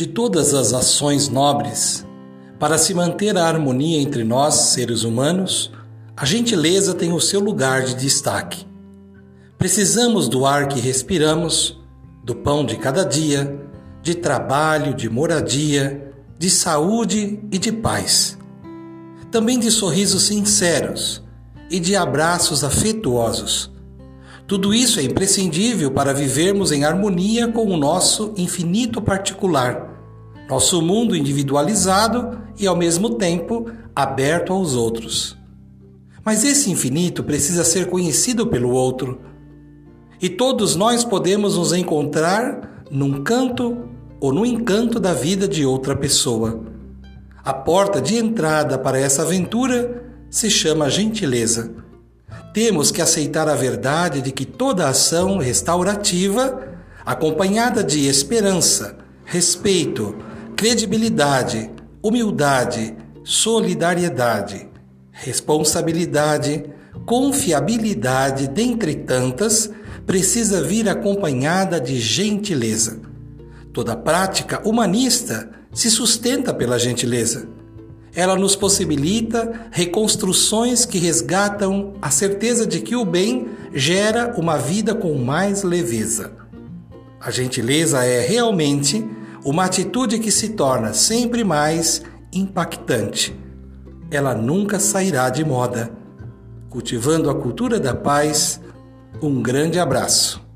De todas as ações nobres, para se manter a harmonia entre nós, seres humanos, a gentileza tem o seu lugar de destaque. Precisamos do ar que respiramos, do pão de cada dia, de trabalho, de moradia, de saúde e de paz. Também de sorrisos sinceros e de abraços afetuosos. Tudo isso é imprescindível para vivermos em harmonia com o nosso infinito particular nosso mundo individualizado e, ao mesmo tempo, aberto aos outros. Mas esse infinito precisa ser conhecido pelo outro. E todos nós podemos nos encontrar num canto ou no encanto da vida de outra pessoa. A porta de entrada para essa aventura se chama gentileza. Temos que aceitar a verdade de que toda ação restaurativa, acompanhada de esperança, respeito, credibilidade, humildade, solidariedade, responsabilidade, confiabilidade, dentre tantas, precisa vir acompanhada de gentileza. Toda prática humanista se sustenta pela gentileza. Ela nos possibilita reconstruções que resgatam a certeza de que o bem gera uma vida com mais leveza. A gentileza é realmente uma atitude que se torna sempre mais impactante. Ela nunca sairá de moda. Cultivando a cultura da paz, um grande abraço.